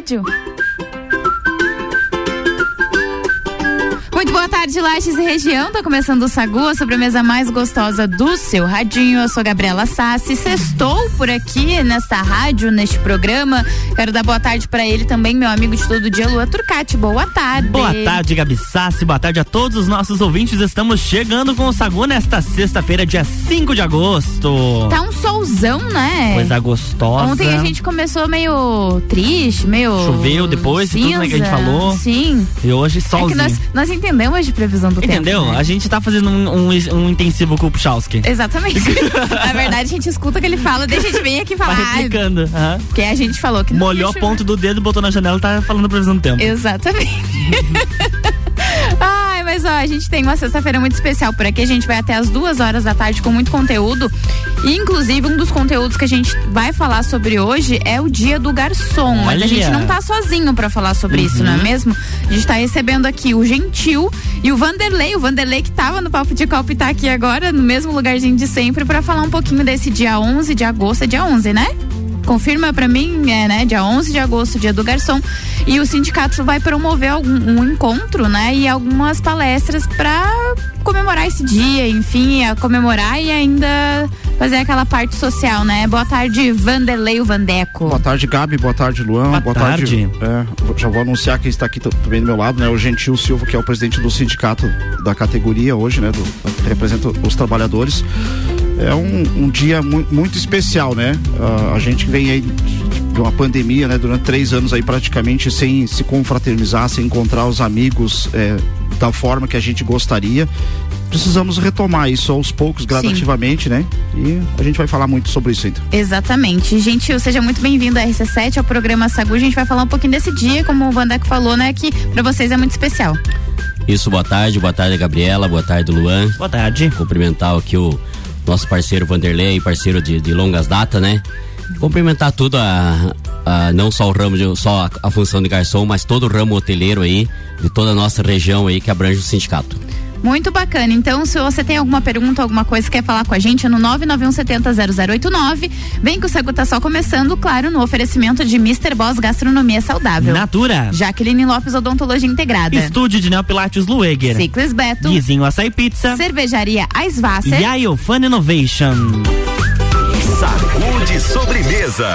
rádio. Tarde, Lages e região. Tá começando o Sagu, a sobremesa mais gostosa do seu radinho. Eu sou Gabriela Sassi. Sextou por aqui nesta rádio, neste programa. Quero dar boa tarde para ele também, meu amigo de todo dia, Lua Turcati. Boa tarde. Boa tarde, Gabi Sassi. Boa tarde a todos os nossos ouvintes. Estamos chegando com o Sagu nesta sexta-feira, dia 5 de agosto. Tá um solzão, né? Coisa gostosa. Ontem a gente começou meio triste, meio. Choveu depois, cinza. tudo né, que a gente falou. Sim. E hoje solzinho. É que nós, nós entendemos entendemos de previsão do Entendeu? tempo. Né? A gente tá fazendo um, um, um intensivo com o Puchalski. Exatamente. Na verdade, a gente escuta o que ele fala, deixa a gente vir aqui falar. Tá replicando. Uhum. Porque a gente falou que não Molhou a ponta do dedo, botou na janela e tá falando a previsão do tempo. Exatamente. Mas ó, a gente tem uma sexta-feira muito especial por aqui. A gente vai até as duas horas da tarde com muito conteúdo. E, inclusive, um dos conteúdos que a gente vai falar sobre hoje é o dia do garçom. Olha. Mas a gente não tá sozinho para falar sobre uhum. isso, não é mesmo? A gente tá recebendo aqui o Gentil e o Vanderlei. O Vanderlei que tava no Papo de Copa e tá aqui agora, no mesmo lugarzinho de sempre, para falar um pouquinho desse dia 11 de agosto. É dia 11, né? Confirma para mim, é, né, dia 11 de agosto, dia do garçom, e o sindicato vai promover algum, um encontro, né, e algumas palestras para comemorar esse dia, enfim, a comemorar e ainda fazer aquela parte social, né? Boa tarde, Vanderlei Vandeco. Boa tarde, Gabi. Boa tarde, Luan. Boa, Boa tarde. tarde. É, já vou anunciar quem está aqui também do meu lado, né? O Gentil Silva, que é o presidente do sindicato da categoria hoje, né? Do, que representa os trabalhadores. É um, um dia mu muito especial, né? Uh, a gente vem aí de uma pandemia, né? Durante três anos aí praticamente sem se confraternizar, sem encontrar os amigos é, da forma que a gente gostaria precisamos retomar isso aos poucos, gradativamente, Sim. né? E a gente vai falar muito sobre isso então. Exatamente. Gentil, seja muito bem-vindo à RC7, ao programa Sagu. A gente vai falar um pouquinho desse dia, como o Vandeco falou, né? Que para vocês é muito especial. Isso, boa tarde, boa tarde, Gabriela, boa tarde, Luan. Boa tarde. Cumprimentar aqui o nosso parceiro Vanderlei, parceiro de, de longas datas, né? Cumprimentar tudo a, a, não só o ramo de, só a, a função de garçom, mas todo o ramo hoteleiro aí, de toda a nossa região aí que abrange o sindicato. Muito bacana. Então, se você tem alguma pergunta, alguma coisa, quer falar com a gente, é no 991700089. Vem que o Sagu tá só começando, claro, no oferecimento de Mr. Boss Gastronomia Saudável. Natura. Jaqueline Lopes Odontologia Integrada. Estúdio de Neopilates Lueger. Ciclis Beto. Guizinho Açaí Pizza. Cervejaria Aisvasser. E a Iofan Innovation. Sacude sobremesa.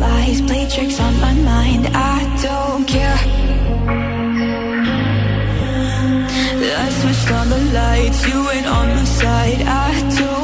Lies, play tricks on my mind. I don't care. I switched on the lights, you ain't on my side. I don't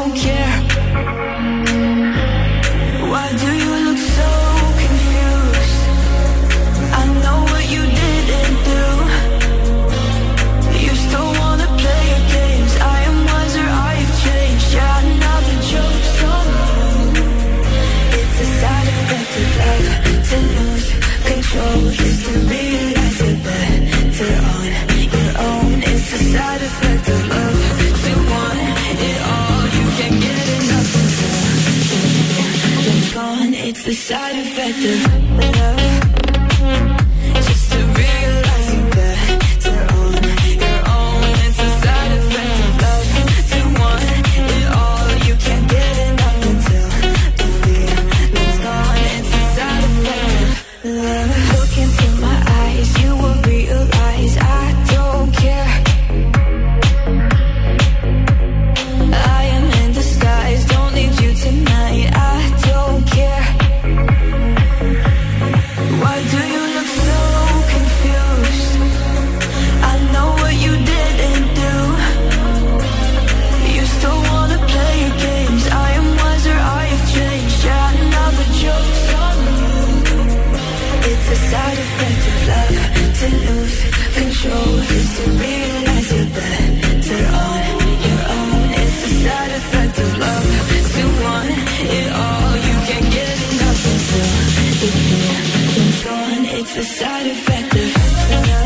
a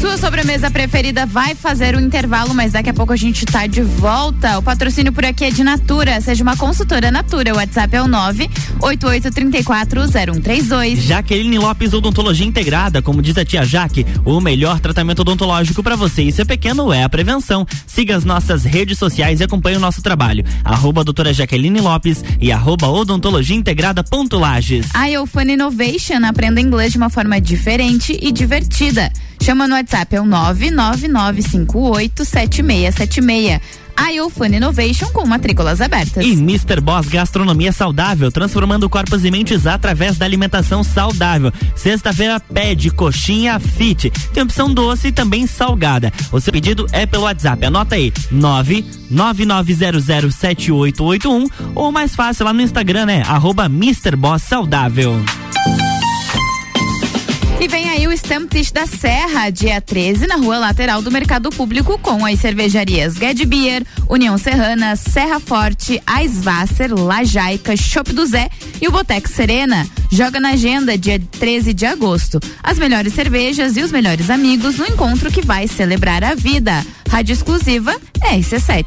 Sua sobremesa preferida vai fazer o intervalo, mas daqui a pouco a gente tá de volta. O patrocínio por aqui é de Natura. Seja uma consultora Natura. O WhatsApp é o 988340132. Jaqueline Lopes Odontologia Integrada, como diz a tia Jaque, o melhor tratamento odontológico para você e seu pequeno é a prevenção. Siga as nossas redes sociais e acompanhe o nosso trabalho. Arroba doutora Jaqueline Lopes e arroba odontologia integrada ponto Lages. A Eufone Innovation aprenda inglês de uma forma diferente e divertida. Chama no WhatsApp, é o 999587676. A Eufone Innovation com matrículas abertas. E Mr. Boss Gastronomia Saudável, transformando corpos e mentes através da alimentação saudável. Sexta-feira pede coxinha fit. Tem opção doce e também salgada. O seu pedido é pelo WhatsApp. Anota aí: 999007881 ou mais fácil lá no Instagram, né? Arroba Mr. Boss Saudável. E vem aí o Stamptish da Serra, dia 13, na rua lateral do Mercado Público, com as cervejarias Ged Beer, União Serrana, Serra Forte, Aisvasser, Lajaica, Shop do Zé e o Boteco Serena. Joga na agenda dia 13 de agosto. As melhores cervejas e os melhores amigos no encontro que vai celebrar a vida. Rádio exclusiva RC7.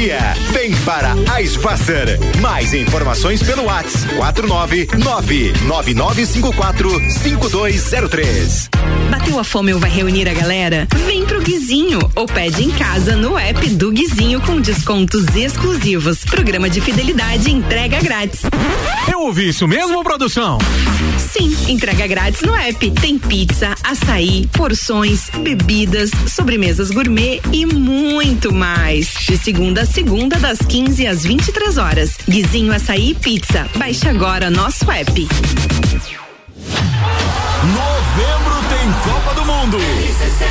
Vem para Eisvasser. Mais informações pelo WhatsApp 49999545203. Bateu a fome ou vai reunir a galera? Vem pro Guizinho ou pede em casa no app do Guizinho com descontos exclusivos. Programa de fidelidade entrega grátis. Eu ouvi isso mesmo, produção? Sim, entrega grátis no app. Tem pizza, açaí, porções, bebidas, sobremesas gourmet e muito mais. De segunda a segunda, das 15 às 23 horas. Guizinho Açaí e Pizza. Baixe agora nosso app. Novembro tem Copa do Mundo.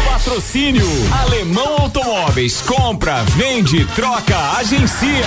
Patrocínio Alemão Automóveis. Compra, vende, troca, agencia.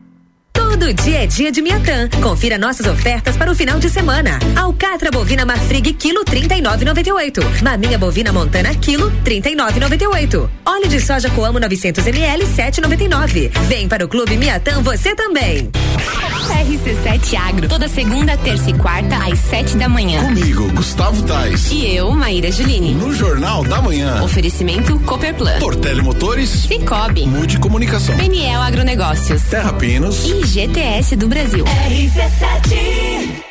Todo dia é dia de Miatã. Confira nossas ofertas para o final de semana. Alcatra bovina Marfrig quilo 39,98. Maminha bovina Montana quilo 39,98. Óleo de soja Coamo 900 ml 7,99. Vem para o Clube Miatã você também. RC7 Agro, toda segunda, terça e quarta às sete da manhã. Comigo, Gustavo Tais. E eu, Maíra Juline. No Jornal da Manhã. Oferecimento Copperplan. Portele Motores. Cicobi. Mude Comunicação. Peniel Agronegócios. Terra Pinos. E GTS do Brasil. RC7.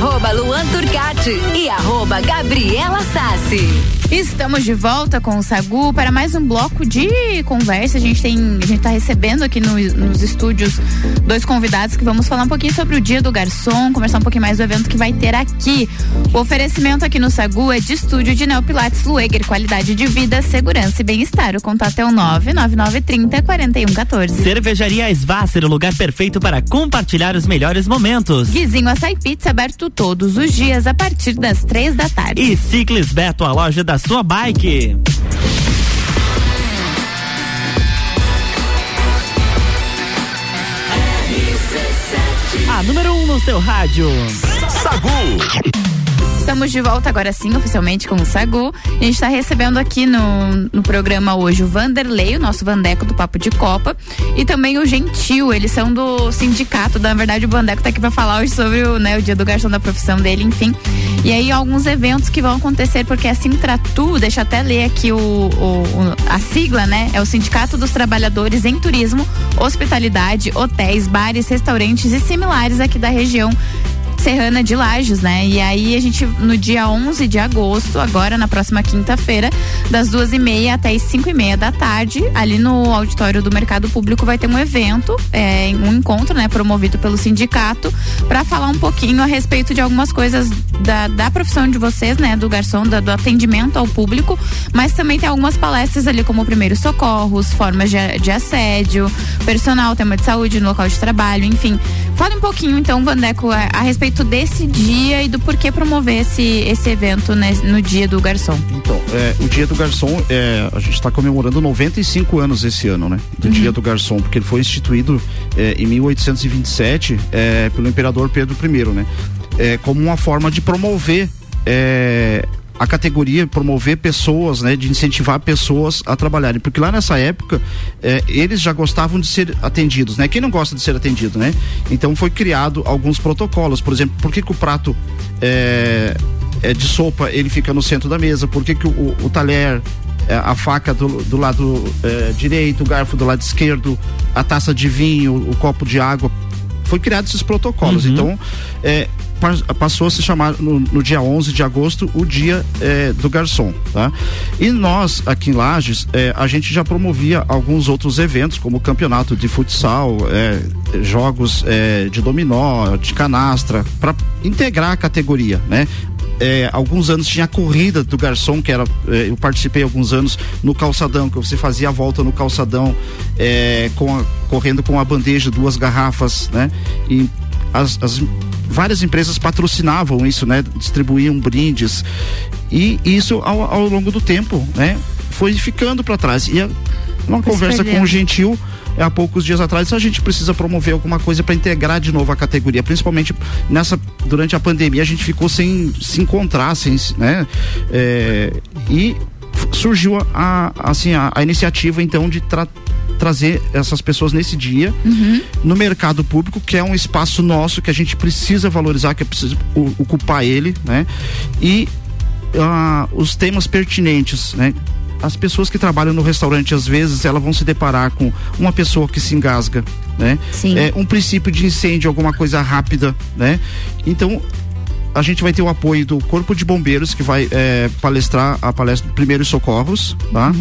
Arroba Luan Turcati e arroba Gabriela Sassi. Estamos de volta com o Sagu para mais um bloco de conversa. A gente tem, a gente tá recebendo aqui no- nos estúdios dois convidados que vamos falar um pouquinho sobre o Dia do Garçom, conversar um pouquinho mais do evento que vai ter aqui. O oferecimento aqui no Sagu é de estúdio de Neopilates Lueger, qualidade de vida, segurança e bem-estar. O contato é o 99930 4114. Cervejaria Svasser, o lugar perfeito para compartilhar os melhores momentos. Guizinho Açaí Pizza aberto todos os dias a partir das três da tarde. E Ciclis Beto, a loja da sua bike. A número 1 um no seu rádio. Sagu. Estamos de volta agora sim, oficialmente com o Sagu. A gente está recebendo aqui no, no programa hoje o Vanderlei, o nosso Vandeco do Papo de Copa, e também o Gentil, eles são do sindicato. Na verdade, o Vandeco tá aqui para falar hoje sobre o, né, o dia do garçom da profissão dele, enfim. E aí, alguns eventos que vão acontecer, porque a Sintratu, deixa eu até ler aqui o- o- a sigla, né? É o Sindicato dos Trabalhadores em Turismo, Hospitalidade, Hotéis, Bares, Restaurantes e similares aqui da região Serrana de Lages, né? E aí a gente, no dia 11 de agosto, agora na próxima quinta-feira, das duas e meia até as cinco e meia da tarde, ali no auditório do Mercado Público vai ter um evento, é, um encontro, né? Promovido pelo sindicato, para falar um pouquinho a respeito de algumas coisas da, da profissão de vocês, né? Do garçom, da- do atendimento ao público, mas também tem algumas palestras ali como primeiros socorros, formas de, de assédio, personal, tema de saúde no local de trabalho, enfim. Fale um pouquinho então, Vandeco, a, a respeito desse dia e do porquê promover esse, esse evento né, no dia do garçom. Então, é, o Dia do Garçom, é, a gente está comemorando 95 anos esse ano, né? Do Uhum. Dia do Garçom, porque ele foi instituído é, em 1827 é, pelo imperador Pedro I, né? É, como uma forma de promover é, a categoria, promover pessoas, né? De incentivar pessoas a trabalharem. Porque lá nessa época, é, eles já gostavam de ser atendidos, né? Quem não gosta de ser atendido, né? Então foi criado alguns protocolos. Por exemplo, por que, que o prato é, é de sopa ele fica no centro da mesa? Por que, que o, o- talher é, a faca do, do lado direito, o garfo do lado esquerdo, a taça de vinho, o copo de água. Foi criado esses protocolos. Então, é, passou a se chamar no, no dia 11 de agosto o dia é, do garçom, tá? E nós aqui em Lages, é, a gente já promovia alguns outros eventos, como o campeonato de futsal, é, jogos de dominó, de canastra, para integrar a categoria, né? é, alguns anos tinha a corrida do garçom, que era. é, eu participei alguns anos no calçadão, que você fazia a volta no calçadão, é, com a- correndo com a bandeja, duas garrafas, né? E as, as várias empresas patrocinavam isso, né? Distribuíam brindes. E isso ao, ao longo do tempo, né? Foi ficando para trás. E a, uma Foi conversa com o Gentil há poucos dias atrás, a gente precisa promover alguma coisa para integrar de novo a categoria, principalmente nessa durante a pandemia a gente ficou sem se encontrar, sem, se- né? É, e surgiu a, assim a, a iniciativa então de tra- trazer essas pessoas nesse dia no mercado público, que é um espaço nosso que a gente precisa valorizar, que é preciso ocupar ele, né? E ah, os temas pertinentes, né? As pessoas que trabalham no restaurante, às vezes, elas vão se deparar com uma pessoa que se engasga, né? Sim. É, um princípio de incêndio, alguma coisa rápida, né? Então, a gente vai ter o apoio do Corpo de Bombeiros, que vai é, palestrar a palestra de Primeiros Socorros, tá?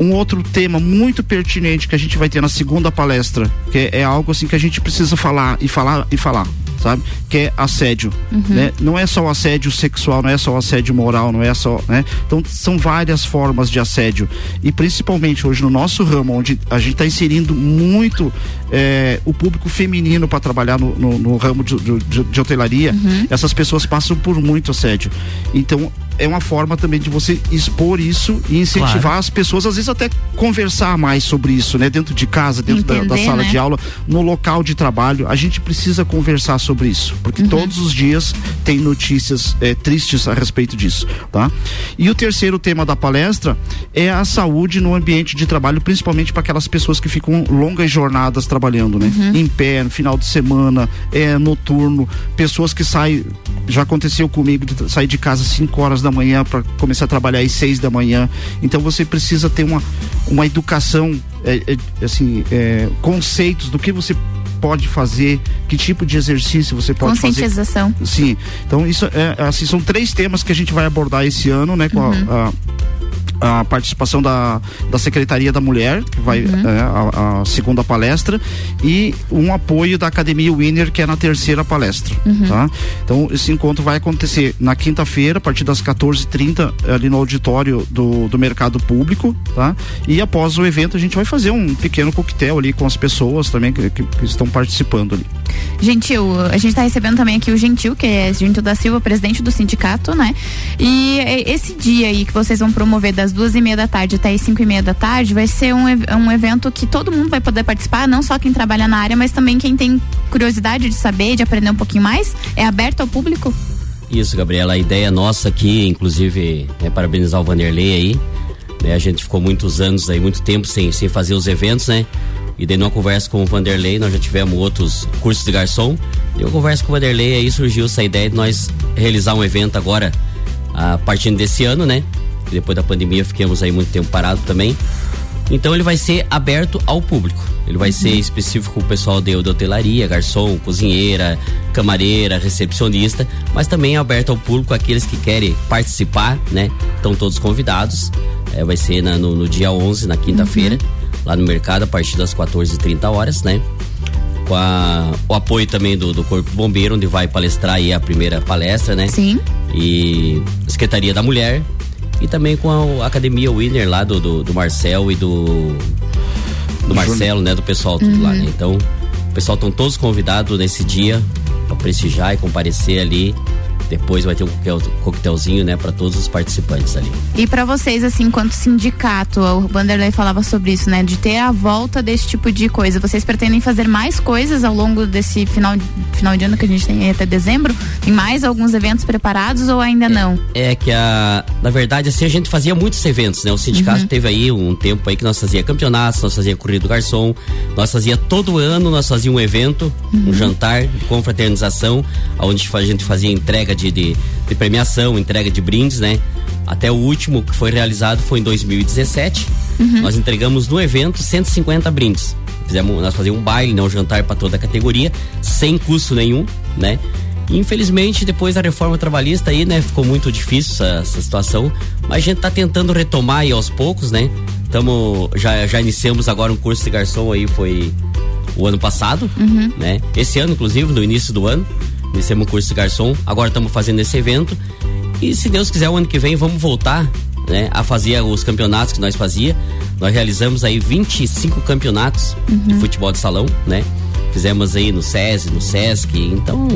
um outro tema muito pertinente que a gente vai ter na segunda palestra, que é, é algo assim que a gente precisa falar e falar e falar, sabe? Que é assédio, Uhum. né? Não é só o assédio sexual, não é só o assédio moral, não é só, né? Então são várias formas de assédio e principalmente hoje no nosso ramo, onde a gente está inserindo muito eh, o público feminino para trabalhar no, no- no ramo de, de- de hotelaria, essas pessoas passam por muito assédio. Então é uma forma também de você expor isso e incentivar Claro. as pessoas, às vezes até conversar mais sobre isso, né? Dentro de casa, dentro da- da, Entender, sala né? de aula, no local de trabalho. A gente precisa conversar sobre isso, porque Uhum. todos os dias tem notícias eh, tristes a respeito disso, tá? E o terceiro tema da palestra é a saúde no ambiente de trabalho, principalmente para aquelas pessoas que ficam longas jornadas trabalhando, né? Uhum. Em pé, no final de semana, é noturno, pessoas que saem, já aconteceu comigo de sair de casa às 5 horas da manhã para começar a trabalhar às 6 da manhã. Então você precisa ter uma, uma educação, é, é, assim, é, conceitos do que você pode fazer, que tipo de exercício você pode fazer. Conscientização. Sim. Então isso é assim são três temas que a gente vai abordar esse ano, né, com a- Uhum. a, a participação da, da Secretaria da Mulher, que vai Uhum. é, a, a segunda palestra, e um apoio da Academia Winner, que é na terceira palestra. Uhum. Tá? Então, esse encontro vai acontecer na quinta-feira, a partir das 14h30, ali no auditório do, do Mercado Público. Tá? E após o evento, a gente vai fazer um pequeno coquetel ali com as pessoas também que, que- que estão participando ali. Gentil, a gente está recebendo também aqui o Gentil, que é Gentil da Silva, presidente do sindicato, né? E é, esse dia aí que vocês vão promover das duas e meia da tarde até as cinco e meia da tarde vai ser um, um evento que todo mundo vai poder participar, não só quem trabalha na área, mas também quem tem curiosidade de saber, de aprender um pouquinho mais. É aberto ao público? Isso, Gabriela. A ideia nossa aqui, inclusive, é parabenizar o Vanderlei aí. né? A gente ficou muitos anos aí, muito tempo sem, sem fazer os eventos, né? E daí numa conversa com o Vanderlei, nós já tivemos outros cursos de garçom. E eu converso com o Vanderlei, aí surgiu essa ideia de nós realizar um evento agora, a partir desse ano, né? Depois da pandemia ficamos aí muito tempo parado também. Então ele vai ser aberto ao público. Ele vai ser específico com o pessoal de, de hotelaria, garçom, cozinheira, camareira, recepcionista, mas também é aberto ao público aqueles que querem participar, né? Estão todos convidados. É, vai ser na- no, no dia 11, na quinta-feira, lá no mercado, a partir das 14h30 horas, né? Com a- o apoio também do, do Corpo Bombeiro, onde vai palestrar aí a primeira palestra, né? Sim. E Secretaria da Mulher. E também com a Academia Winner lá do, do, do Marcel e do. Do Marcelo, né? Do pessoal tudo lá, Uhum. né? Então, o pessoal estão todos convidados nesse dia para prestigiar e comparecer ali. Depois vai ter um coquetel- coquetelzinho, né, para todos os participantes ali. E para vocês, assim, enquanto sindicato, o Vanderlei falava sobre isso, né? De ter a volta desse tipo de coisa. Vocês pretendem fazer mais coisas ao longo desse final, final de ano que a gente tem aí até dezembro? Tem mais alguns eventos preparados ou ainda não? É que a, na verdade, assim, a gente fazia muitos eventos, né? O sindicato Uhum. teve aí um tempo aí que nós fazia campeonatos, nós fazia corrida do garçom, nós fazia todo ano, nós fazia um evento, um jantar, confraternização, onde a gente fazia entrega de, de, de premiação, entrega de brindes, né? Até o último que foi realizado foi em 2017. Uhum. Nós entregamos no evento 150 brindes. Fizemos, nós fazíamos um baile, né, um jantar para toda a categoria, sem custo nenhum, né? Infelizmente, depois da reforma trabalhista aí, né, ficou muito difícil essa, essa situação, mas a gente tá tentando retomar aí aos poucos, né? Tamo, já, já iniciamos agora um curso de garçom aí, foi o ano passado, Uhum. né? Esse ano, inclusive, no início do ano, iniciamos um curso de garçom, agora estamos fazendo esse evento e se Deus quiser, o ano que vem vamos voltar, né, a fazer os campeonatos que nós fazia. Nós realizamos aí 25 campeonatos de Uhum. futebol de salão, né? Fizemos aí no SESI, no SESC, então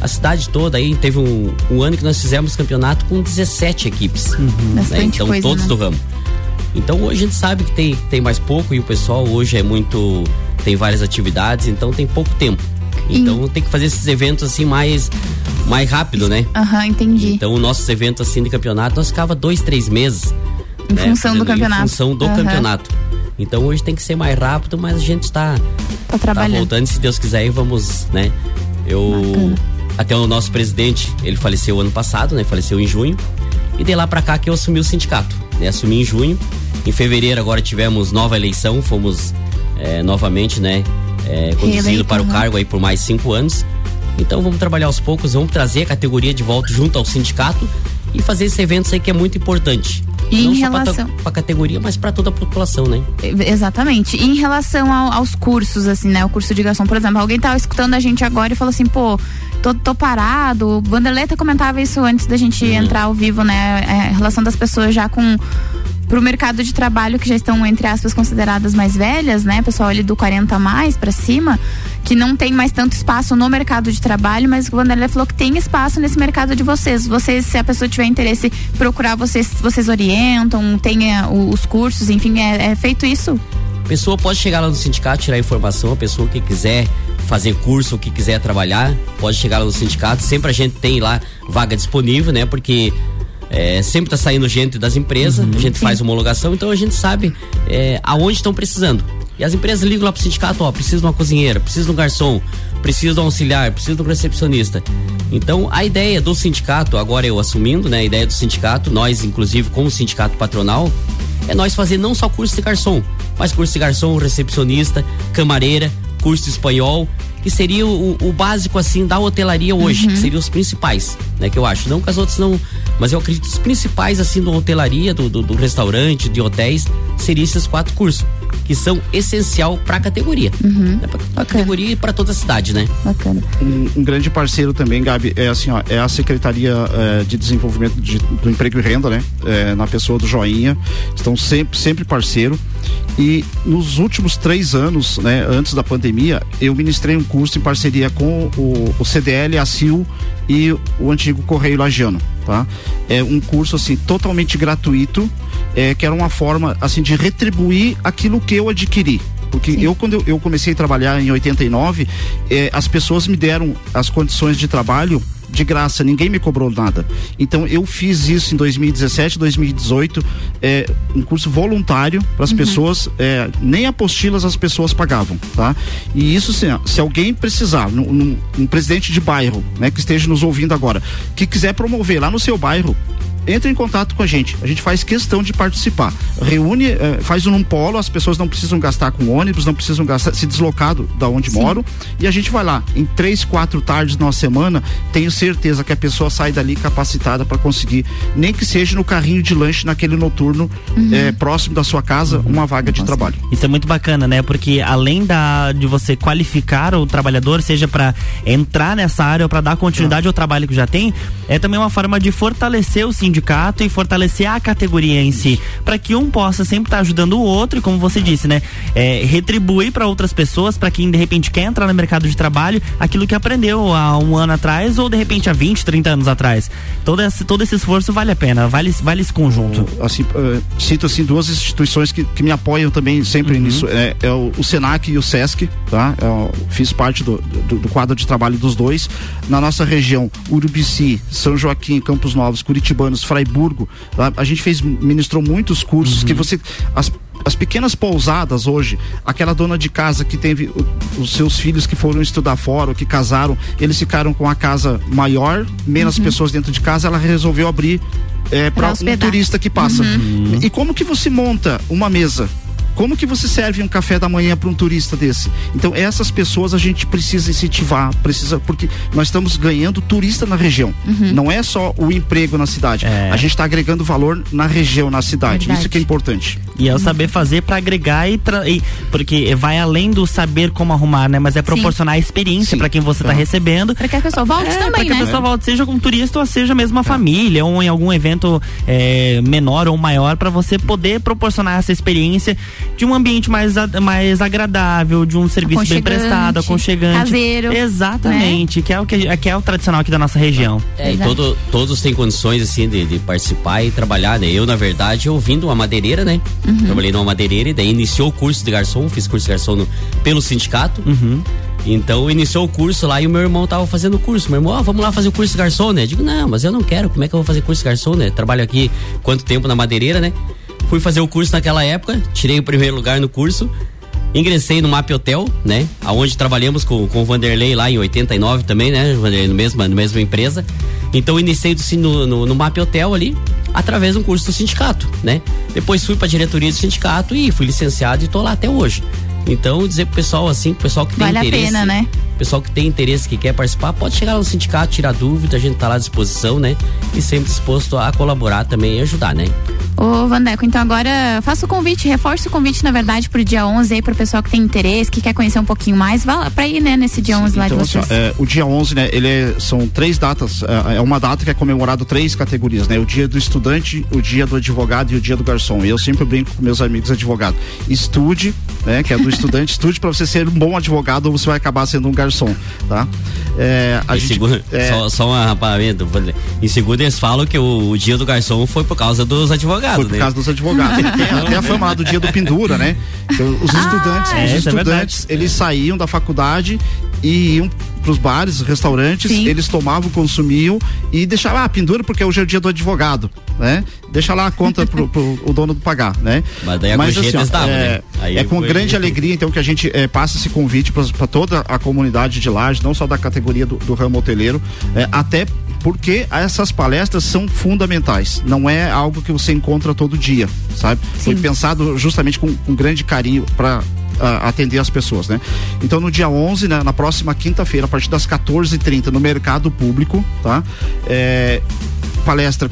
a cidade toda aí teve um, um ano que nós fizemos campeonato com 17 equipes. né? Bastante Então coisa, todos né? do ramo. Então hoje a gente sabe que tem, tem mais pouco e o pessoal hoje é muito. tem várias atividades, então tem pouco tempo. Então tem que fazer esses eventos assim mais, mais rápido, né? Aham, entendi. Então o nosso evento assim de campeonato nós ficava dois, três meses. Em né, função do fazendo- campeonato. Em função do Aham. campeonato. Então hoje tem que ser mais rápido, mas a gente está Tá tá trabalhando. voltando, se Deus quiser, e vamos, né? Eu. Até o nosso presidente, ele faleceu ano passado, né? Faleceu em junho. E de lá pra cá que eu assumi o sindicato. Né? Assumi em junho. Em fevereiro agora tivemos nova eleição, fomos eh, novamente, né? Eh, conduzido para o uhum. cargo aí por mais cinco anos. Então vamos trabalhar aos poucos, vamos trazer a categoria de volta junto ao sindicato e fazer esse evento aí que é muito importante. E não em relação- pra categoria, mas para toda a população, né? Exatamente. E em relação ao- aos cursos, assim, né? O curso de garçom, por exemplo, alguém tava escutando a gente agora e falou assim, pô, tô, tô parado. O Vanderlei comentava isso antes da gente entrar ao vivo, né? É, a relação das pessoas já com pro mercado de trabalho que já estão, entre aspas, consideradas mais velhas, né? Pessoal ali do 40 a mais pra cima, que não tem mais tanto espaço no mercado de trabalho, mas o Vanderlei falou que tem espaço nesse mercado de vocês. Vocês, se a pessoa tiver interesse procurar, vocês, vocês orientam, tem o- os cursos, enfim, é, é feito isso? A pessoa pode chegar lá no sindicato, tirar informação, a pessoa que quiser fazer curso, que quiser trabalhar, pode chegar lá no sindicato. Sempre a gente tem lá vaga disponível, né? Porque é, sempre tá saindo gente das empresas, a gente faz homologação, então a gente sabe é, aonde estão precisando. E as empresas ligam lá pro sindicato, ó, precisa de uma cozinheira, precisa de um garçom, precisa de um auxiliar, precisa de um recepcionista. Então a ideia do sindicato, agora eu assumindo, né, a ideia do sindicato, nós inclusive como sindicato patronal, é nós fazer não só curso de garçom, mas curso de garçom, recepcionista, camareira, curso de espanhol, que seria o, o básico assim da hotelaria hoje, que seriam os principais, né? Que eu acho. Não que as outras não. Mas eu acredito que os principais, assim, da hotelaria, do, do, do restaurante, de hotéis, seriam esses quatro cursos, que são essencial para a categoria. Né, pra, pra categoria e para toda a cidade, né? Bacana. Um, um grande parceiro também, Gabi, é assim, ó, é a Secretaria eh, de Desenvolvimento de- do Emprego e Renda, né? Eh, na pessoa do Joinha. Estão sempre, sempre parceiro. E nos últimos três anos, né, antes da pandemia, eu ministrei um curso em parceria com o, o CDL, a CIL e o antigo Correio Lagiano, tá? É um curso assim totalmente gratuito, é, que era uma forma assim de retribuir aquilo que eu adquiri. Porque eu, quando eu, eu comecei a trabalhar em 89, eh, as pessoas me deram as condições de trabalho de graça, ninguém me cobrou nada. Então eu fiz isso em 2017, 2018, eh, um curso voluntário para as pessoas, eh, nem apostilas as pessoas pagavam, tá? E isso se, se alguém precisar, num, num- um presidente de bairro, né, que esteja nos ouvindo agora, que quiser promover lá no seu bairro, entre em contato com a gente. A gente faz questão de participar. Reúne, eh, faz um polo, as pessoas não precisam gastar com ônibus, não precisam gastar, se deslocar do- da onde moram. E a gente vai lá. Em três, quatro tardes na semana, tenho certeza que a pessoa sai dali capacitada para conseguir, nem que seja no carrinho de lanche naquele noturno eh, próximo da sua casa, uma vaga de trabalho. Isso é muito bacana, né? Porque além da, de você qualificar o trabalhador, seja para entrar nessa área ou para dar continuidade ao trabalho que já tem, é também uma forma de fortalecer o sindicato e fortalecer a categoria em si, para que um possa sempre estar ajudando o outro e como você disse, né? É, retribuir para outras pessoas, para quem de repente quer entrar no mercado de trabalho, aquilo que aprendeu há um ano atrás ou de repente há 20, 30 anos atrás. Todo esse, todo esse esforço vale a pena, vale, vale esse conjunto. assim, eh, cito assim duas instituições que, que me apoiam também sempre nisso é, é o, o Senac e o Sesc tá É o- fiz parte do, do, do quadro de trabalho dos dois na nossa região Urubici São Joaquim Campos Novos Curitibanos Fraiburgo a gente fez ministrou muitos cursos que você as as pequenas pousadas hoje, aquela dona de casa que teve os seus filhos que foram estudar fora, ou que casaram, eles ficaram com a casa maior, menos pessoas dentro de casa, ela resolveu abrir é, Pra para um turista que passa. Uhum. E como que você monta uma mesa? Como que você serve um café da manhã para um turista desse? Então essas pessoas a gente precisa incentivar, precisa porque nós estamos ganhando turista na região. Uhum. Não é só o emprego na cidade. A gente está agregando valor na região, na cidade. Verdade. Isso que é importante. E é o saber fazer pra agregar e, tra- e- porque vai além do saber como arrumar, né? Mas é proporcionar a experiência pra quem você tá recebendo. Pra que a pessoa volte É, também, pra que né? a pessoa volte, seja como turista ou seja mesmo uma família ou em algum evento é, menor ou maior pra você poder proporcionar essa experiência de um ambiente mais, mais agradável, de um serviço bem prestado, aconchegante. caseiro, Exatamente, que é o que, que é o tradicional aqui da nossa região. É, e todo, todos têm condições, assim, de, de participar e trabalhar, né? Eu, na verdade, eu vim de uma madeireira, né? Uhum. Trabalhei numa madeireira e daí iniciou o curso de garçom, fiz curso de garçom no- pelo sindicato. Uhum. Então, iniciou o curso lá e o meu irmão tava fazendo o curso. Meu irmão, ó, vamos lá fazer o curso de garçom, né? Eu digo, não, mas eu não quero, como é que eu vou fazer curso de garçom, né? Trabalho aqui quanto tempo na madeireira, né? Fui fazer o curso naquela época, tirei o primeiro lugar no curso. Ingressei no MAP Hotel, né? Aonde trabalhamos com, com o Vanderlei lá em 89 também, né? Vanderlei no mesmo, na mesma empresa. Então iniciei do, no, no, no MAP Hotel ali, através de um curso do sindicato, né? Depois fui pra diretoria do sindicato e fui licenciado e tô lá até hoje. Então, dizer pro pessoal assim, pro pessoal que tem Vale a interesse. pena, né? Pessoal que tem interesse, que quer participar, pode chegar lá no sindicato, tirar dúvida, a gente tá lá à disposição, né? E sempre disposto a colaborar também e ajudar, né? Ô, Vandeco, então agora faça o convite, reforce o convite, na verdade, pro dia 11 aí, pro pessoal que tem interesse, que quer conhecer um pouquinho mais, vá lá pra ir, né, nesse dia 11 lá Então, de assim, vocês. é, o dia 11, né, ele é- são três datas, é, é uma data que é comemorado três categorias, né? O dia do estudante, o dia do advogado e o dia do garçom. E eu sempre brinco com meus amigos advogados. Estude, né, que é do estudante, estude para você ser um bom advogado ou você vai acabar sendo um garçom, tá? É, a Em gente, segundo, é, só, só um dizer. Em segundo, eles falam que o, o dia do garçom foi por causa dos advogados. Foi por né? causa dos advogados. Tem até a fama lá do dia do pendura, né? Então, os estudantes, é, os isso é estudantes, eles saíam da faculdade e iam pros bares, restaurantes, eles tomavam, consumiam e deixavam, ah, pendura porque hoje é o dia do advogado, né? Deixa lá a conta pro, pro o dono do pagar, né? Mas daí a gorjeta eles davam, é, né? Aí é com grande alegria, então, que a gente eh, passa esse convite para toda a comunidade de Laje, não só da categoria do, do ramo hoteleiro, eh, até porque essas palestras são fundamentais. Não é algo que você encontra todo dia, sabe? Foi pensado justamente com, com grande carinho para atender as pessoas, né? Então no dia 11, né, na próxima quinta-feira, a partir das 14h30 no mercado público, tá? É, palestra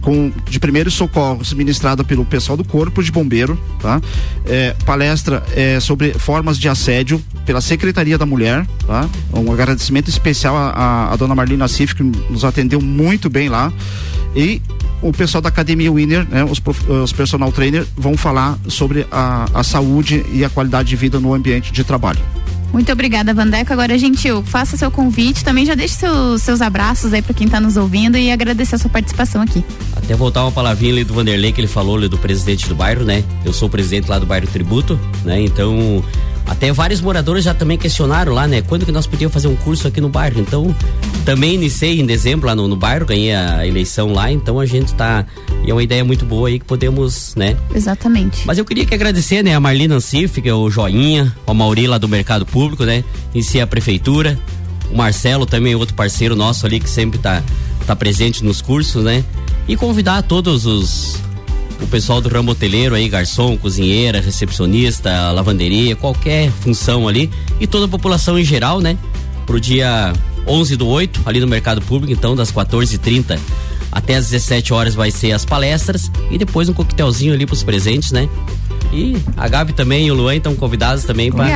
com de primeiros socorros ministrada pelo pessoal do corpo de bombeiro, tá? É, palestra é, sobre formas de assédio pela Secretaria da Mulher, tá? Um agradecimento especial à, à dona Marlina Cif que nos atendeu muito bem lá e o pessoal da Academia Winner, né, os, os personal trainer vão falar sobre a, a saúde e a qualidade de vida no ambiente de trabalho. Muito obrigada, Vandeco. Agora, Gentil, faça seu convite, também já deixe seus, seus abraços aí pra quem tá nos ouvindo e agradecer a sua participação aqui. Até voltar uma palavrinha ali do Vanderlei que ele falou ali do presidente do bairro, né? Eu sou o presidente lá do bairro Tributo, né? Então, até vários moradores já também questionaram lá, né? Quando que nós podíamos fazer um curso aqui no bairro? Então, também iniciei em dezembro lá no, no bairro, ganhei a eleição lá, então a gente tá. E é uma ideia muito boa aí que podemos, né? Exatamente. Mas eu queria que agradecer, né, a Marlina Ancif, que é o Joinha, o Mauri lá do Mercado Público, né? Em si a prefeitura, o Marcelo também, outro parceiro nosso ali que sempre tá, tá presente nos cursos, né? E convidar todos os o pessoal do ramo hoteleiro aí, garçom, cozinheira, recepcionista, lavanderia, qualquer função ali e toda a população em geral, né? Pro dia 11 do 8, ali no Mercado Público, então das 14h30 até às 17 horas vai ser as palestras e depois um coquetelzinho ali pros presentes, né? E a Gabi também e o Luan estão convidados também para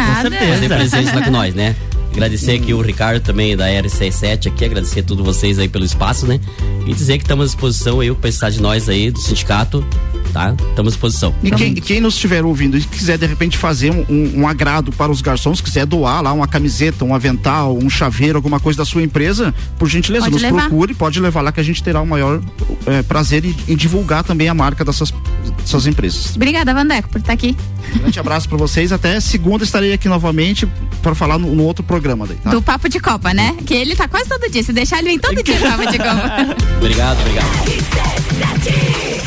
fazer presente lá com nós, né? Agradecer aqui o Ricardo também da RC7 aqui, agradecer a todos vocês aí pelo espaço, né? E dizer que estamos à disposição aí, o precisar de nós aí do sindicato, tá? Estamos à disposição. E quem, quem nos estiver ouvindo e quiser de repente fazer um, um- um agrado para os garçons, quiser doar lá uma camiseta, um avental, um chaveiro, alguma coisa da sua empresa, por gentileza, Pode nos levar. procure, pode levar lá que a gente terá o maior eh, prazer em, em divulgar também a marca dessas, dessas empresas. Obrigada, Vandeco, por estar aqui. Um grande abraço para vocês. Até segunda estarei aqui novamente para falar no, no outro programa daí, tá? Do Papo de Copa, né? Que ele tá quase todo dia. Se deixar, ele vem todo dia no Papo de Copa. Obrigado, obrigado.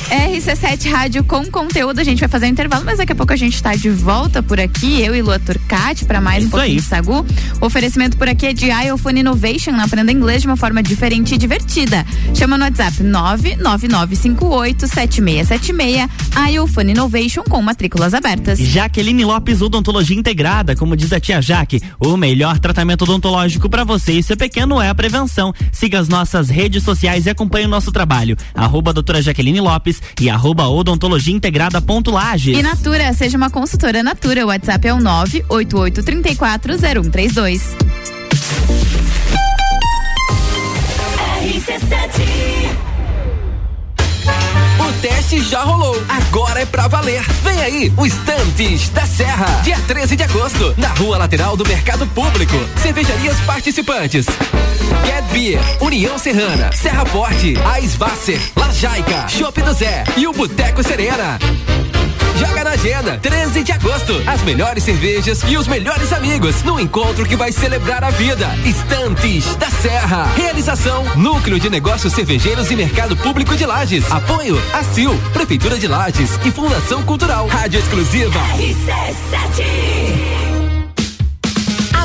RC7 Rádio com conteúdo. A gente vai fazer um intervalo, mas daqui a pouco a gente tá de volta por aqui. Eu e Lua Turcati para mais um Isso pouquinho aí. de Sagu. O oferecimento por aqui é de iPhone Innovation. Aprenda inglês de uma forma diferente e divertida. Chama no WhatsApp 999587676. iPhone Innovation com matrículas abertas. Jaqueline Lopes Odontologia Integrada, como diz a tia Jaque, o melhor tratamento odontológico para você e seu pequeno é a prevenção. Siga as nossas redes sociais e acompanhe o nosso trabalho. Arroba doutora Jaqueline Lopes e arroba odontologia integrada ponto Lages. E Natura, seja uma consultora Natura. O WhatsApp é o 988340132. O teste já rolou, agora é pra valer. Vem aí, o Estantes da Serra. Dia 13 de agosto, na rua lateral do Mercado Público. Cervejarias participantes. Get Beer, União Serrana, Serra Forte, Aisvasser, La Jaica, Chopp do Zé e o Boteco Serena. Joga na agenda, 13 de agosto. As melhores cervejas e os melhores amigos no encontro que vai celebrar a vida. Estantes da Serra. Realização: Núcleo de Negócios Cervejeiros e Mercado Público de Lages. Apoio: ACIL, Prefeitura de Lages e Fundação Cultural. Rádio Exclusiva. A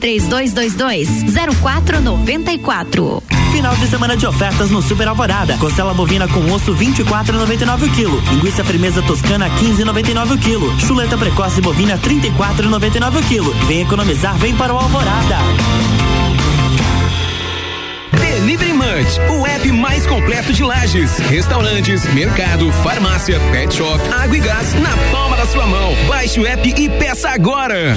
0494. Final de semana de ofertas no Super Alvorada. Costela bovina com osso 24,99 o quilo. Linguiça firmeza toscana 15,99 o quilo. Chuleta precoce bovina 34,99 o quilo. Vem economizar, vem para o Alvorada. Delivery Munch, o app mais completo de lajes, restaurantes, mercado, farmácia, pet shop, água e gás na palma da sua mão. Baixe o app e peça agora.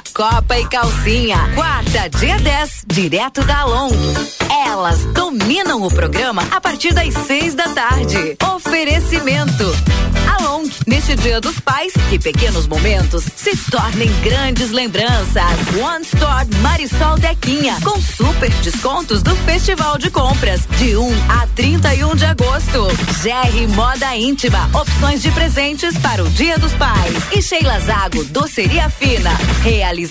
Copa e Calcinha, quarta, dia 10, direto da Long. Elas dominam o programa a partir das seis da tarde. Oferecimento. A Long, neste Dia dos Pais, que pequenos momentos se tornem grandes lembranças. One Store Marisol Dequinha, com super descontos do Festival de Compras, de 1 a 31 de agosto. GR Moda Íntima, opções de presentes para o Dia dos Pais. E Sheila Zago, doceria fina. Realização.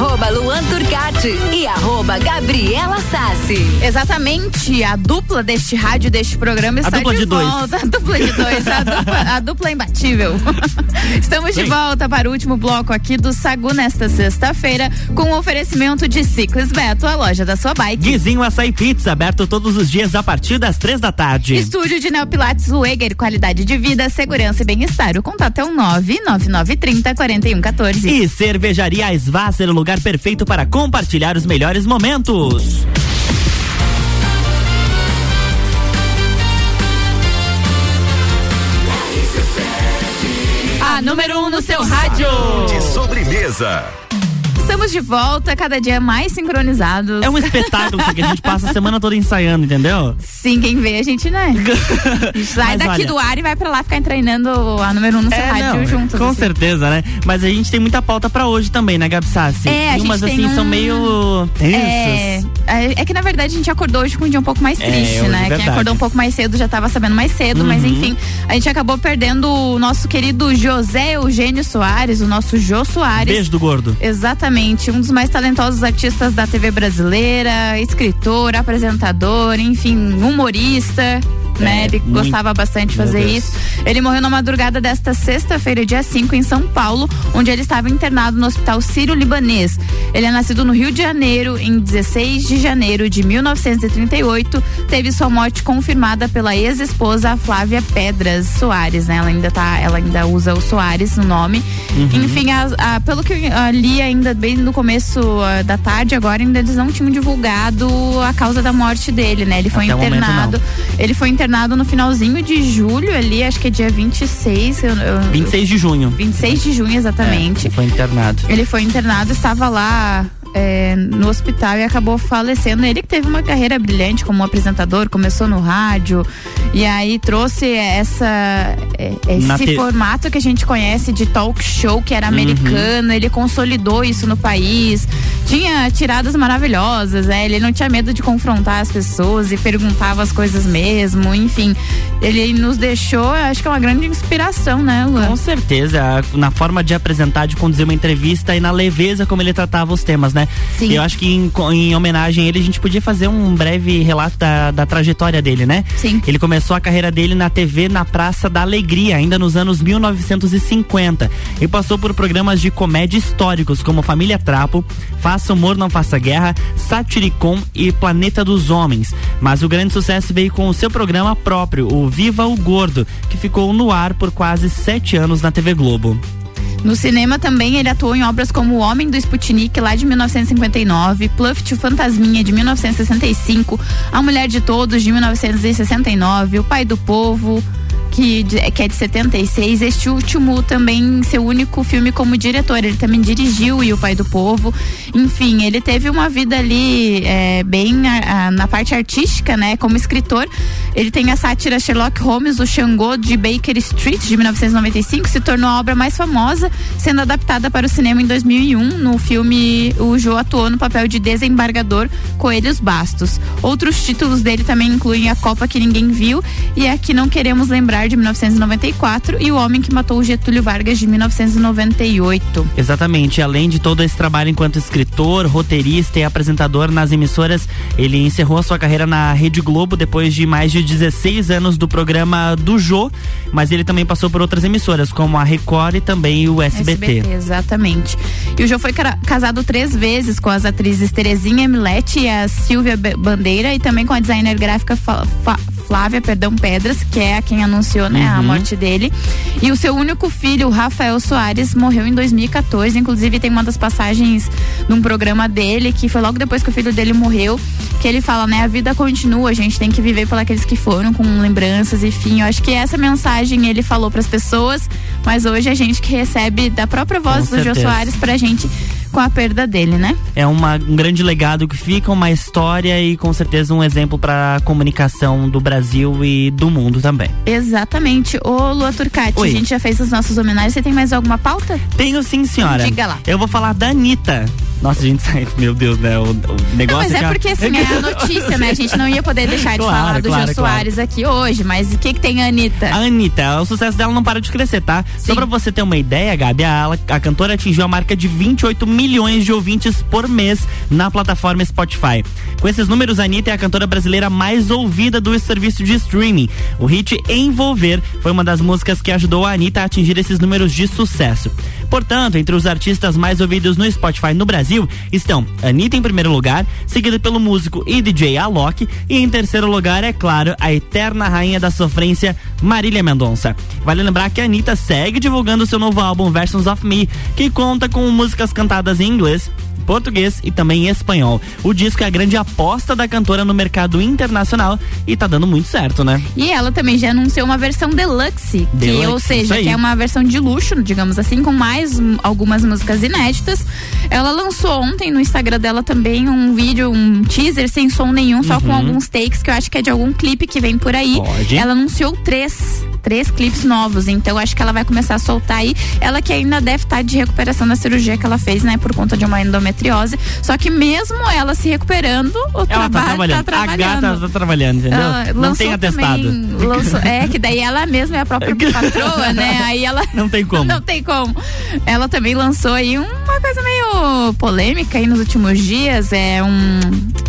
arroba Luan Turcati. E arroba Gabriela Sassi. Exatamente, a dupla deste rádio, deste programa está dupla de dois. volta. A dupla de dois, a dupla, a dupla imbatível. Estamos de Sim. volta para o último bloco aqui do Sagu nesta sexta-feira, com o oferecimento de Ciclis Beto, a loja da sua bike. Guizinho Açaí Pizza, aberto todos os dias a partir das três da tarde. Estúdio de Neopilates Lueger, qualidade de vida, segurança e bem-estar. O contato é o 99930 4114. E Cervejaria Svasser, o lugar perfeito para compartilhar os melhores momentos. A número um no seu rádio. De sobremesa. Estamos de volta, cada dia mais sincronizados. É um espetáculo isso aqui, a gente passa a semana toda ensaiando, entendeu? Sim, quem vê a gente, né? Sai Mas daqui olha- do ar e vai pra lá ficar treinando a número um no seu É, rádio não, juntos. Com assim. certeza, né? Mas a gente tem muita pauta pra hoje também, né, Gabi Sassi? É, a gente umas tem assim são um- meio É, tensas. é é que na verdade a gente acordou hoje com um dia um pouco mais É, triste, hoje, né? Quem acordou um pouco mais cedo já tava sabendo mais cedo, mas Uhum. enfim, a gente acabou perdendo o nosso querido José Eugênio Soares, o nosso Jô Soares. Beijo do gordo. Exatamente, um dos mais talentosos artistas da TV brasileira, escritor, apresentador, enfim, humorista. Né? Ele muito. gostava bastante de fazer isso. Ele morreu na madrugada desta sexta-feira, dia 5, em São Paulo, onde ele estava internado no Hospital Sírio-Libanês. Ele é nascido no Rio de Janeiro em 16 de janeiro de 1938. Teve sua morte confirmada pela ex-esposa Flávia Pedras Soares, né? Ela ainda tá, ela ainda usa o Soares no nome. Uhum. Enfim, as- a- pelo que eu ah, li ainda bem no começo ah, da tarde, agora ainda eles não tinham divulgado a causa da morte dele, né? Ele foi Até o momento, internado. Ele foi internado no finalzinho de julho ali, acho que é dia 26. Eu, eu, 26 de junho. 26 de junho, exatamente. É, foi internado. Ele foi internado, estava lá é, no hospital e acabou falecendo. Ele que teve uma carreira brilhante como apresentador, começou no rádio e aí trouxe essa é, Na esse te- formato que a gente conhece de talk show que era Uhum. americano. Ele consolidou isso no país. Tinha tiradas maravilhosas, né? Ele não tinha medo de confrontar as pessoas e perguntava as coisas mesmo. Enfim, ele nos deixou, acho que é uma grande inspiração, né, Luan? Com certeza, na forma de apresentar, de conduzir uma entrevista e na leveza como ele tratava os temas, né? Sim. Eu acho que em, em homenagem a ele, a gente podia fazer um breve relato da, da trajetória dele, né? Sim. Ele começou a carreira dele na TV na Praça da Alegria, ainda nos anos 1950. E passou por programas de comédia históricos como Família Trapo, Faça Humor Não Faça Guerra, Satiricon e Planeta dos Homens. Mas o grande sucesso veio com o seu programa próprio, o Viva o Gordo, que ficou no ar por quase sete anos na TV Globo. No cinema também ele atuou em obras como O Homem do Sputnik, lá de 1959, Pluft o Fantasminha, de 1965, A Mulher de Todos, de 1969, O Pai do Povo, que, que é de 76. Este último também seu único filme como diretor. Ele também dirigiu E o Pai do Povo. Enfim, ele teve uma vida ali é, bem a- a- na parte artística, né? Como escritor. Ele tem a sátira Sherlock Holmes, o Xangô de Baker Street, de 1995, se tornou a obra mais famosa, sendo adaptada para o cinema em 2001. No filme, o Joe atuou no papel de desembargador Coelhos Bastos. Outros títulos dele também incluem A Copa que Ninguém Viu e A Que Não Queremos Lembrar, de 1994, e O Homem que Matou o Getúlio Vargas, de 1998. Exatamente. Além de todo esse trabalho enquanto escritor, roteirista e apresentador nas emissoras, ele encerrou a sua carreira na Rede Globo depois de mais de 16 anos do programa do Jô, mas ele também passou por outras emissoras, como a Record e também o SBT. exatamente. E o João foi casado três vezes com as atrizes Terezinha Milete e a Silvia Bandeira e também com a designer gráfica Fa- Fa- Flávia, perdão, Pedras, que é a quem anunciou, né, a Uhum. morte dele. E o seu único filho, o Rafael Soares, morreu em 2014. Inclusive, tem uma das passagens num programa dele, que foi logo depois que o filho dele morreu, que ele fala, né, a vida continua, a gente tem que viver por aqueles que foram, com lembranças, enfim. Eu acho que essa mensagem ele falou para as pessoas, mas hoje a gente que recebe da própria voz Com do Jô certeza. Soares pra gente com a perda dele, né? É uma, um grande legado que fica, uma história e com certeza um exemplo para a comunicação do Brasil e do mundo também. Exatamente. Ô, Lua Turcati, Oi. a gente já fez as nossas homenagens. Você tem mais alguma pauta? Tenho sim, senhora. Diga lá. Eu vou falar da Anitta. Nossa, a gente sai, meu Deus, né? O, o negócio Não, mas é a- porque assim, é a notícia, né? A gente não ia poder deixar de Claro, falar do claro, Jô claro. Soares aqui hoje, mas o que que tem a Anitta? A Anitta, o sucesso dela não para de crescer, tá? Só pra você ter uma ideia, Gabi, a, a cantora atingiu a marca de 28 milhões de ouvintes por mês na plataforma Spotify. Com esses números, a Anitta é a cantora brasileira mais ouvida do serviço de streaming. O hit Envolver foi uma das músicas que ajudou a Anitta a atingir esses números de sucesso. Portanto, entre os artistas mais ouvidos no Spotify no Brasil estão Anitta em primeiro lugar, seguido pelo músico e DJ Alok, e em terceiro lugar, é claro, a eterna rainha da sofrência, Marília Mendonça. Vale lembrar que a Anitta segue divulgando seu novo álbum Versions of Me, que conta com músicas cantadas em inglês, português e também em espanhol. O disco é a grande aposta da cantora no mercado internacional e tá dando muito certo, né? E ela também já anunciou uma versão deluxe, que, Deluxe, ou isso seja, que é uma versão de luxo, digamos assim, com mais algumas músicas inéditas. Ela lançou ontem no Instagram dela também um vídeo, um teaser sem som nenhum, só com Uhum. alguns takes, que eu acho que é de algum clipe que vem por aí. Pode. Ela anunciou três. Três clipes novos, então acho que ela vai começar a soltar aí. Ela que ainda deve estar de recuperação da cirurgia que ela fez, né, por conta de uma endometriose. Só que mesmo ela se recuperando, o Ela tá trabalho trabalhando. tá trabalhando. A gata tá trabalhando, entendeu? Ela não tem atestado. também- lançou- é, que daí ela mesma é a própria patroa, né? Aí ela. Não tem como. Não tem como. Ela também lançou aí uma coisa meio polêmica aí nos últimos dias. É um.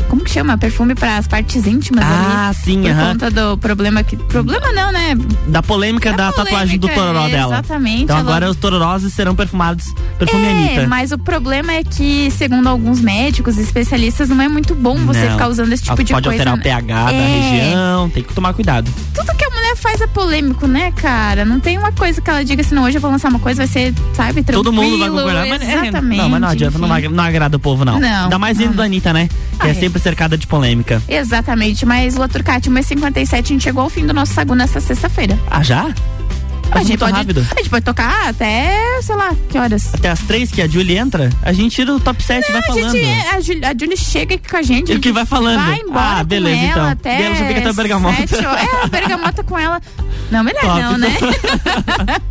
Como que chama? Perfume para as partes íntimas Ah, ali. sim, Por aham. conta do problema que. Problema não, né? Da polêmica da, tatuagem do polêmica, tororó é, dela. exatamente, Então ela- agora os tororós serão perfumados perfume É, Anitta. mas o problema é que, segundo alguns médicos especialistas, não é muito bom você Não. ficar usando esse tipo de Pode coisa. alterar o né? pH da É. região, tem que tomar cuidado. tudo que a mulher faz é polêmico, né, cara? Não tem uma coisa que ela diga assim, não, hoje eu vou lançar uma coisa, vai ser, sabe, tranquilo. Todo mundo vai concordar, mas é, Exatamente. não, mas não adianta, não, não agrada o povo, não. Não, Ainda mais vindo da Anitta, né? Que Ah, é é. sempre cercada de polêmica. Exatamente, mas Lua Turcati, 1h57, a gente chegou ao fim do nosso sagu nessa sexta-feira. Ah, já? A gente, pode, rápido. a gente pode tocar até, sei lá, que horas? Até as três que a Julie entra, a gente tira o top 7 e vai a, falando. gente, é, a, Julie, a Julie chega aqui com a gente. Ele a que vai falando. Vai embora Ah, beleza, com ela então. até. E ela já fica até a bergamota. sete. É, a bergamota com ela. Não, melhor Top. não, né?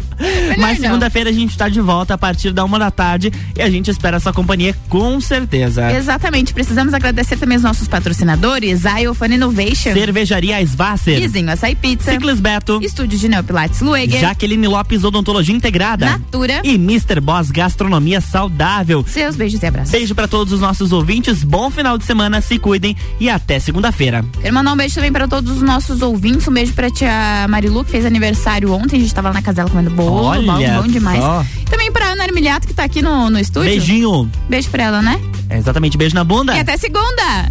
Mas segunda-feira a gente tá de volta a partir da uma da tarde e a gente espera a sua companhia com certeza. Exatamente. Precisamos agradecer também os nossos patrocinadores, a Iofan Innovation, Cervejaria Svasser, Vizinho Açaí Pizza, Ciclis Beto, Estúdio de Neopilates Lueger, Jaqueline Lopes Odontologia Integrada Natura e Mr. Boss Gastronomia Saudável. Seus beijos e abraços. Beijo pra todos os nossos ouvintes, bom final de semana, se cuidem e até segunda-feira. Quero mandar um beijo também para todos os nossos ouvintes. Um beijo pra tia Marilu, que fez aniversário ontem. A gente tava lá na casa dela comendo bolo. Olha bom, bom demais. só. Também pra Ana Armiliato, que tá aqui no, no estúdio. Beijinho. Beijo pra ela, né? É exatamente, beijo na bunda. E até segunda!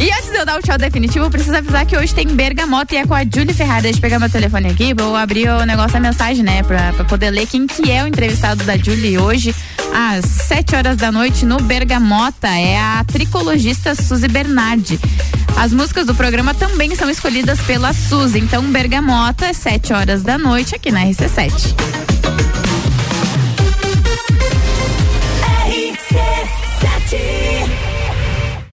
E antes de eu dar o tchau definitivo, preciso avisar que hoje tem bergamota e é com a Julie Ferrari. Deixa eu pegar meu telefone aqui, vou abrir o negócio da mensagem, né? Pra, pra poder ler quem que é o entrevistado da Julie hoje, às 7 horas da noite, no Bergamota. É a tricologista Suzy Bernardi. As músicas do programa também são escolhidas pela Suzy. Então, Bergamota, 7 horas da noite, aqui na RC7.